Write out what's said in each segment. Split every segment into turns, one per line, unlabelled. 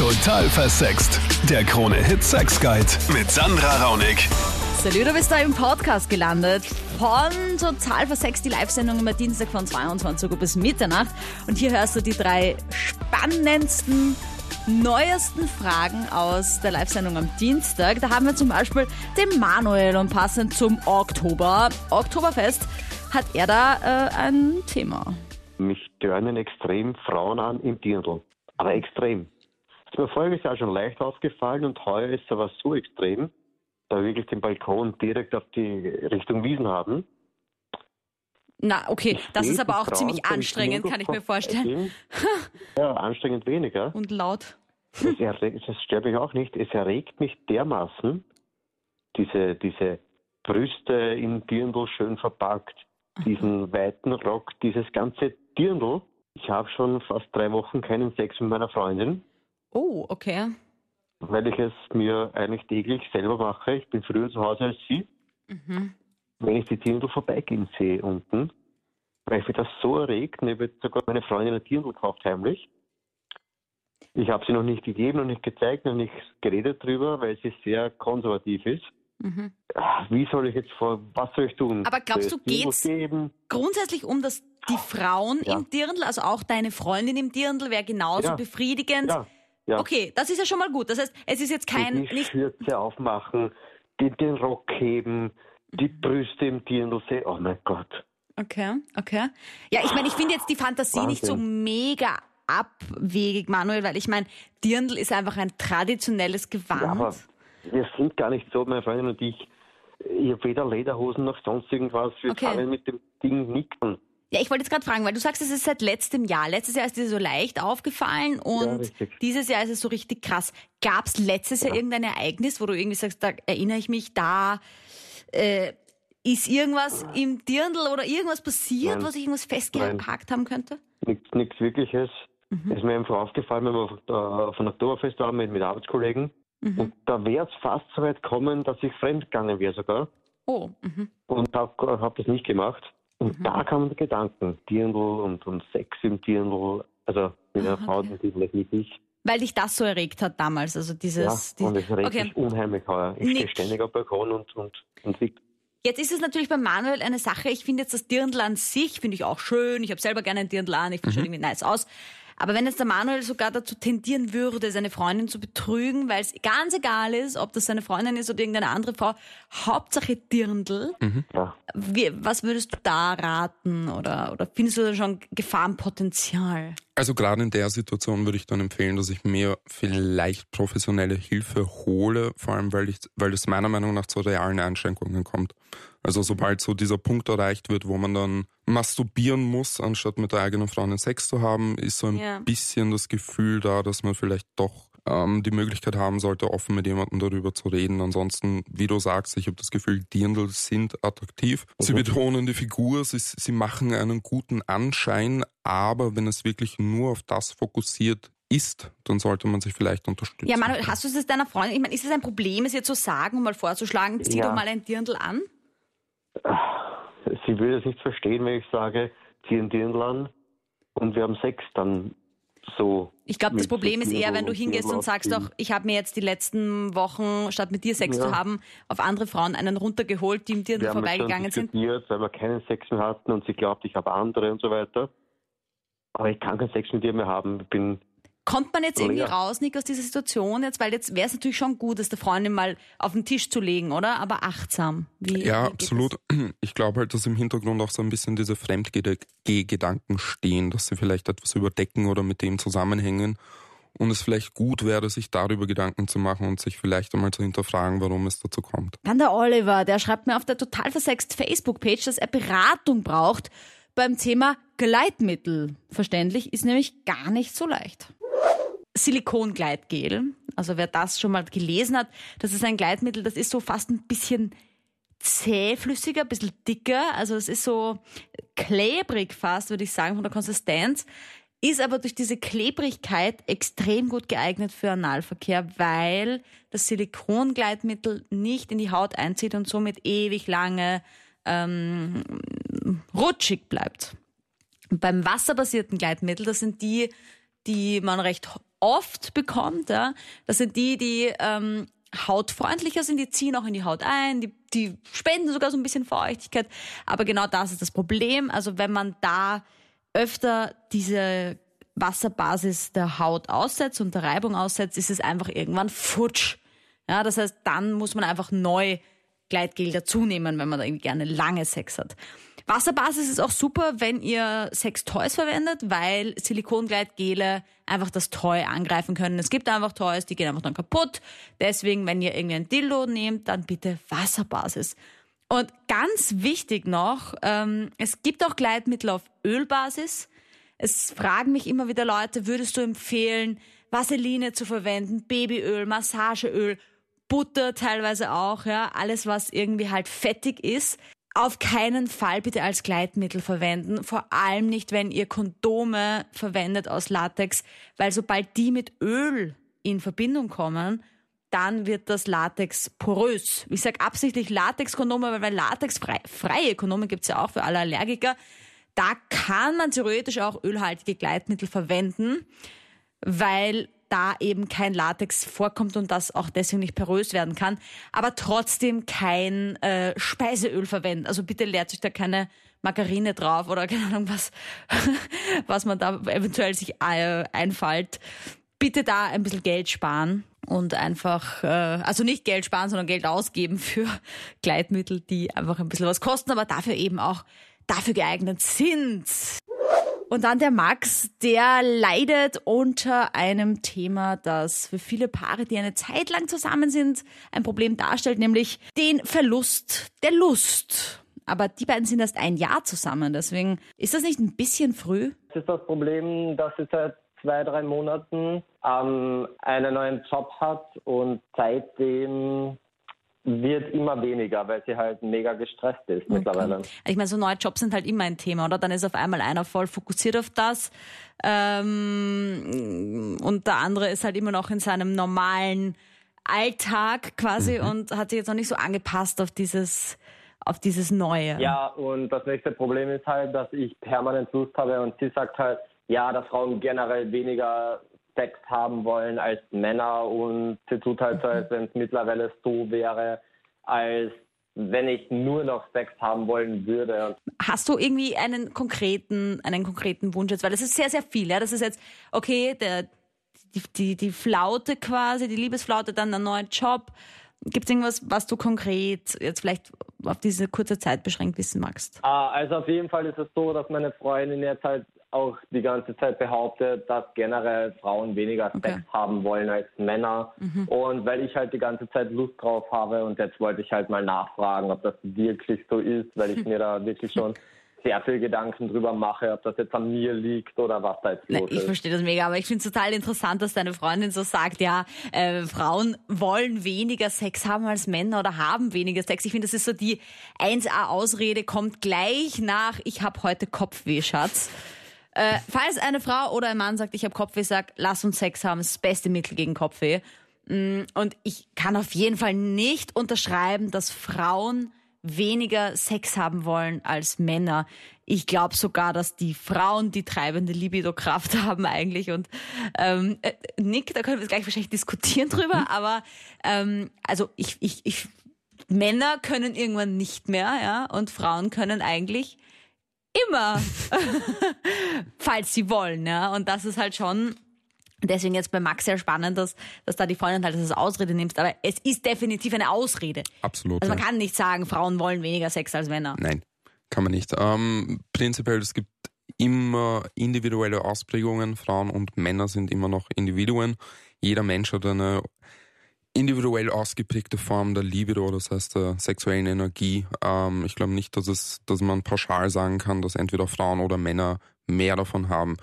Total versext. Der Krone-Hit Sex Guide mit Sandra Raunig.
Salut, du bist da im Podcast gelandet. Von Total versext, die Live-Sendung immer Dienstag von 22 Uhr bis Mitternacht. Und hier hörst du die drei spannendsten, neuesten Fragen aus der Live-Sendung am Dienstag. Da haben wir zum Beispiel den Manuel und passend zum Oktober, Oktoberfest, hat er da äh, ein Thema.
Mich tönen extrem Frauen an im Dirndl. Aber extrem. Das ist mir voriges Jahr schon leicht aufgefallen und heuer ist es aber so extrem, da wir wirklich den Balkon direkt auf die Richtung Wiesen haben.
Na, okay,
Ich
das ist aber auch ziemlich anstrengend, kann ich mir vorstellen.
Ja, anstrengend weniger.
Und laut.
Das, erregt, das stört mich auch nicht. Es erregt mich dermaßen, diese, diese Brüste im Dirndl schön verpackt, diesen weiten Rock, dieses ganze Dirndl. Ich habe schon fast drei Wochen keinen Sex mit meiner Freundin,
Oh, okay.
weil ich es mir eigentlich täglich selber mache. Ich bin früher zu Hause als sie. Wenn ich die Dirndl vorbeigehen sehe unten, weil mich das so erregt, ich habe sogar meine Freundin ein Dirndl gekauft heimlich. Ich habe sie noch nicht gegeben, noch nicht gezeigt, noch nicht geredet drüber, weil sie sehr konservativ ist. Ah, Wie soll ich jetzt vor, was soll ich tun?
Aber glaubst du,
ich
geht's-
Geben?
Grundsätzlich um das, die Frauen
Ja.
im Dirndl, also auch deine Freundin im Dirndl, wäre genauso
Ja.
befriedigend.
Ja, ja.
Okay, das ist ja schon mal gut. Das heißt, es ist jetzt kein,
die Schürze aufmachen, den, den Rock heben, die
Mhm.
Brüste im Dirndl sehen. Oh mein Gott.
okay, okay. Ja, ich meine, ich finde jetzt die Fantasie nicht so mega abwegig, Manuel, weil ich meine, Dirndl ist einfach ein traditionelles Gewand.
Ja, aber wir sind gar nicht so, meine Freundin und ich. Ich habe weder Lederhosen noch sonst irgendwas. Wir
Okay.
fangen mit dem Ding nicken.
Ja, ich wollte jetzt gerade fragen, weil du sagst, es ist seit letztem Jahr. Letztes Jahr ist dir so leicht aufgefallen und
richtig.
dieses Jahr ist es so richtig krass. Gab es letztes Jahr irgendein Ereignis, wo du irgendwie sagst, da erinnere ich mich, da äh, ist irgendwas im Dirndl oder irgendwas passiert,
Nein.
was ich irgendwas festgehakt haben könnte?
Nichts, Wirkliches.
Mhm.
Es ist mir einfach aufgefallen, wenn wir auf, äh, auf einem Oktoberfest waren mit, mit Arbeitskollegen.
Mhm.
Und da wäre es fast so weit gekommen, dass ich fremdgegangen wäre sogar.
Oh, mhm.
Und habe hab das nicht gemacht. Und da kamen Gedanken, Dirndl und, und Sex im Dirndl. Also mit einer
Ah,
Frau,
okay.
die vielleicht nicht ich.
weil dich das so erregt hat damals, also
Ja,
dieses...
und
die-
es regt
okay.
mich unheimlich heuer. Ich stehe ständig auf Balkon und, und, und wick.
Jetzt ist es natürlich bei Manuel eine Sache. Ich finde jetzt das Dirndl an sich, finde ich auch schön. Ich habe selber gerne ein Dirndl an. Ich finde schon irgendwie nice aus. Aber wenn jetzt der Manuel sogar dazu tendieren würde, seine Freundin zu betrügen, weil es ganz egal ist, ob das seine Freundin ist oder irgendeine andere Frau, Hauptsache Dirndl,
Ja.
wie, was würdest du da raten? Oder, oder findest du da schon Gefahrenpotenzial?
Also gerade in der Situation würde ich dann empfehlen, dass ich mir vielleicht professionelle Hilfe hole, vor allem weil ich, weil es meiner Meinung nach zu realen Einschränkungen kommt. Also sobald so dieser Punkt erreicht wird, wo man dann masturbieren muss, anstatt mit der eigenen Freundin Sex zu haben, ist so ein
Ja.
bisschen das Gefühl da, dass man vielleicht doch ähm, die Möglichkeit haben sollte, offen mit jemandem darüber zu reden. Ansonsten, wie du sagst, ich habe das Gefühl, Dirndl sind attraktiv. Sie betonen die Figur, sie, sie machen einen guten Anschein, aber wenn es wirklich nur auf das fokussiert ist, dann sollte man sich vielleicht unterstützen.
Ja, Manuel, hast du es deiner Freundin? Ich meine, ist es ein Problem, es ihr zu sagen, um mal vorzuschlagen, zieh
Ja.
doch mal ein Dirndl an?
Sie würde es nicht verstehen, wenn ich sage, zieh ein Dirndl an und wir haben Sex dann so.
Ich glaube, das
mit
Problem ist eher, wenn du hingehst und sagst doch, ich habe mir jetzt die letzten Wochen, statt mit dir Sex
Ja.
zu haben, auf andere Frauen einen runtergeholt, die
jetzt schon
vorbeigegangen sind.
weil wir keinen Sex mehr hatten und sie glaubt, ich habe andere und so weiter. Aber ich kann keinen Sex mit ihr mehr haben. Ich bin
Kommt man jetzt irgendwie raus, Nick, aus dieser Situation jetzt? Weil jetzt wäre es natürlich schon gut, es der Freundin mal auf den Tisch zu legen, oder? Aber achtsam. Wie,
Ja,
wie
absolut. Ich glaube halt, dass im Hintergrund auch so ein bisschen diese Fremdgeh-Gedanken stehen, dass sie vielleicht etwas überdecken oder mit dem zusammenhängen. Und es vielleicht gut wäre, sich darüber Gedanken zu machen und sich vielleicht einmal zu hinterfragen, warum es dazu kommt.
Dann der Oliver, der schreibt mir auf der total versext Facebook-Page, dass er Beratung braucht beim Thema Gleitmittel. Verständlich, ist nämlich gar nicht so leicht. Silikongleitgel, also wer das schon mal gelesen hat, das ist ein Gleitmittel, das ist so fast ein bisschen zähflüssiger, ein bisschen dicker, also es ist so klebrig fast, würde ich sagen, von der Konsistenz, ist aber durch diese Klebrigkeit extrem gut geeignet für Analverkehr, weil das Silikongleitmittel nicht in die Haut einzieht und somit ewig lange ähm, rutschig bleibt. Beim wasserbasierten Gleitmittel, das sind die, die man recht oft bekommt, ja, das sind die, die ähm, hautfreundlicher sind, die ziehen auch in die Haut ein, die, die spenden sogar so ein bisschen Feuchtigkeit. Aber genau das ist das Problem. Also wenn man da öfter diese Wasserbasis der Haut aussetzt und der Reibung aussetzt, ist es einfach irgendwann futsch. Ja, das heißt, dann muss man einfach neu Gleitgel dazunehmen, wenn man da irgendwie gerne lange Sex hat. Wasserbasis ist auch super, wenn ihr Sex-Toys verwendet, weil Silikongleitgele einfach das Toy angreifen können. Es gibt einfach Toys, die gehen einfach dann kaputt. Deswegen, wenn ihr irgendwie ein Dildo nehmt, dann bitte Wasserbasis. Und ganz wichtig noch, ähm, es gibt auch Gleitmittel auf Ölbasis. Es fragen mich immer wieder Leute, würdest du empfehlen, Vaseline zu verwenden, Babyöl, Massageöl, Butter teilweise auch, ja, alles was irgendwie halt fettig ist auf keinen Fall bitte als Gleitmittel verwenden, vor allem nicht, wenn ihr Kondome verwendet aus Latex, weil sobald die mit Öl in Verbindung kommen, dann wird das Latex porös. Ich sage absichtlich Latex-Kondome, weil latexfreie Kondome gibt's ja auch für alle Allergiker. Da kann man theoretisch auch ölhaltige Gleitmittel verwenden, weil da eben kein Latex vorkommt und das auch deswegen nicht porös werden kann, aber trotzdem kein äh, Speiseöl verwenden. Also bitte leert sich da keine Margarine drauf oder keine Ahnung was, was man da eventuell sich äh, einfallt. Bitte da ein bisschen Geld sparen und einfach, äh, also nicht Geld sparen, sondern Geld ausgeben für Gleitmittel, die einfach ein bisschen was kosten, aber dafür eben auch dafür geeignet sind. Und dann der Max, der leidet unter einem Thema, das für viele Paare, die eine Zeit lang zusammen sind, ein Problem darstellt, nämlich den Verlust der Lust. Aber die beiden sind erst ein Jahr zusammen, deswegen ist das nicht ein bisschen früh?
Das ist das Problem, dass sie seit zwei, drei Monaten ähm, einen neuen Job hat und seitdem wird immer weniger, weil sie halt mega gestresst ist okay. mittlerweile.
Ich meine, so neue Jobs sind halt immer ein Thema, oder? Dann ist auf einmal einer voll fokussiert auf das ähm, und der andere ist halt immer noch in seinem normalen Alltag quasi mhm. und hat sich jetzt noch nicht so angepasst auf dieses auf dieses Neue.
Ja, und das nächste Problem ist halt, dass ich permanent Lust habe und sie sagt halt, ja, dass Frauen generell weniger Sex haben wollen als Männer und sie tut halt so, als wenn es mittlerweile so wäre, als wenn ich nur noch Sex haben wollen würde.
Hast du irgendwie einen konkreten, einen konkreten Wunsch jetzt? Weil das ist sehr, sehr viel. Ja? Das ist jetzt, okay, der, die, die, die Flaute quasi, die Liebesflaute, dann ein neuer Job. Gibt es irgendwas, was du konkret jetzt vielleicht auf diese kurze Zeit beschränkt wissen magst?
Ah, also auf jeden Fall ist es so, dass meine Freundin jetzt halt auch die ganze Zeit behauptet, dass generell Frauen weniger okay. Sex haben wollen als Männer. Mhm. Und weil ich halt die ganze Zeit Lust drauf habe und jetzt wollte ich halt mal nachfragen, ob das wirklich so ist, weil ich mir da wirklich schon sehr viel Gedanken drüber mache, ob das jetzt an mir liegt oder was da jetzt los
ist. Ich verstehe das mega, aber ich finde es total interessant, dass deine Freundin so sagt, ja, äh, Frauen wollen weniger Sex haben als Männer oder haben weniger Sex. Ich finde, das ist so die 1A-Ausrede, kommt gleich nach, ich habe heute Kopfweh, Schatz. Äh, falls eine Frau oder ein Mann sagt, ich habe Kopfweh, sag, lass uns Sex haben, ist das beste Mittel gegen Kopfweh. Mm, und ich kann auf jeden Fall nicht unterschreiben, dass Frauen weniger Sex haben wollen als Männer. Ich glaube sogar, dass die Frauen die treibende Libido-Kraft haben eigentlich. Und ähm, äh, Nick, da können wir gleich wahrscheinlich diskutieren drüber, mhm. aber ähm, also ich, ich, ich, Männer können irgendwann nicht mehr, ja, und Frauen können eigentlich immer, falls sie wollen, ja. Und das ist halt schon Deswegen jetzt bei Max sehr spannend, dass, dass da die Freundin halt das als Ausrede nimmst. Aber es ist definitiv eine Ausrede.
Absolut.
Also man ja. kann nicht sagen, Frauen wollen weniger Sex als Männer.
Nein, kann man nicht. Ähm, prinzipiell, es gibt immer individuelle Ausprägungen. Frauen und Männer sind immer noch Individuen. Jeder Mensch hat eine individuell ausgeprägte Form der Libido, das heißt der sexuellen Energie. Ähm, ich glaube nicht, dass, es, dass man pauschal sagen kann, dass entweder Frauen oder Männer mehr davon haben.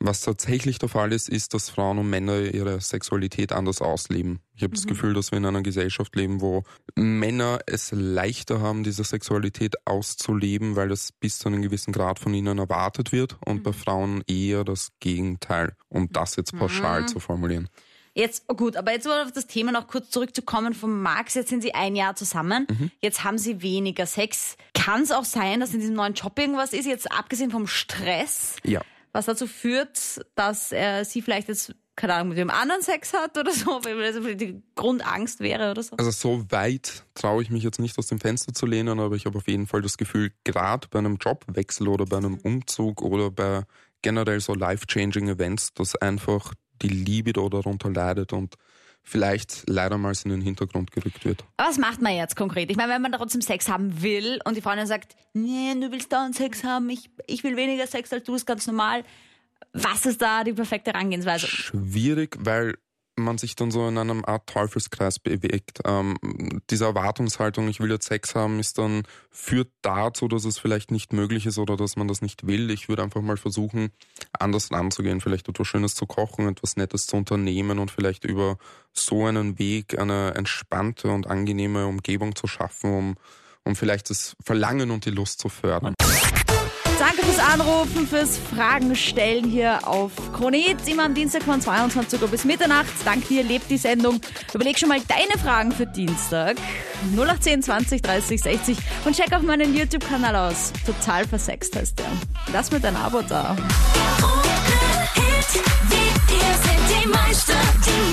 Was tatsächlich der Fall ist, ist, dass Frauen und Männer ihre Sexualität anders ausleben. Ich habe mhm. das Gefühl, dass wir in einer Gesellschaft leben, wo Männer es leichter haben, diese Sexualität auszuleben, weil es bis zu einem gewissen Grad von ihnen erwartet wird und mhm. bei Frauen eher das Gegenteil, um das jetzt pauschal mhm. zu formulieren.
Jetzt, oh gut, aber jetzt mal auf das Thema noch kurz zurückzukommen von Max. Jetzt sind sie ein Jahr zusammen. Mhm. Jetzt haben sie weniger Sex. Kann es auch sein, dass in diesem neuen Job irgendwas ist, jetzt abgesehen vom Stress?
Ja.
Was dazu führt, dass er sie vielleicht jetzt keine Ahnung, mit dem anderen Sex hat oder so, weil das die Grundangst wäre oder so?
Also so weit traue ich mich jetzt nicht aus dem Fenster zu lehnen, aber ich habe auf jeden Fall das Gefühl, gerade bei einem Jobwechsel oder bei einem Umzug oder bei generell so life-changing Events, dass einfach die Libido darunter leidet und vielleicht leider mal in den Hintergrund gerückt wird.
Aber was macht man jetzt konkret? Ich meine, wenn man trotzdem Sex haben will und die Freundin sagt, nee, du willst dauernd Sex haben, ich, ich will weniger Sex als du, ist ganz normal. Was ist da die perfekte Herangehensweise?
Schwierig, weil man sich dann so in einem Art Teufelskreis bewegt. Ähm, diese Erwartungshaltung, ich will jetzt Sex haben, ist dann führt dazu, dass es vielleicht nicht möglich ist oder dass man das nicht will. Ich würde einfach mal versuchen, anders anzugehen, vielleicht etwas Schönes zu kochen, etwas Nettes zu unternehmen und vielleicht über so einen Weg eine entspannte und angenehme Umgebung zu schaffen, um, um vielleicht das Verlangen und die Lust zu fördern.
Danke fürs Anrufen, fürs Fragen stellen hier auf Kronit. Immer am Dienstag von 22 Uhr bis Mitternacht. Dank dir lebt die Sendung. Überleg schon mal deine Fragen für Dienstag. 0810 20 30 60 und check auch meinen YouTube-Kanal aus. Total versext heißt der. Lass mir dein Abo da.
Ohne Hit, wir sind die Meister, die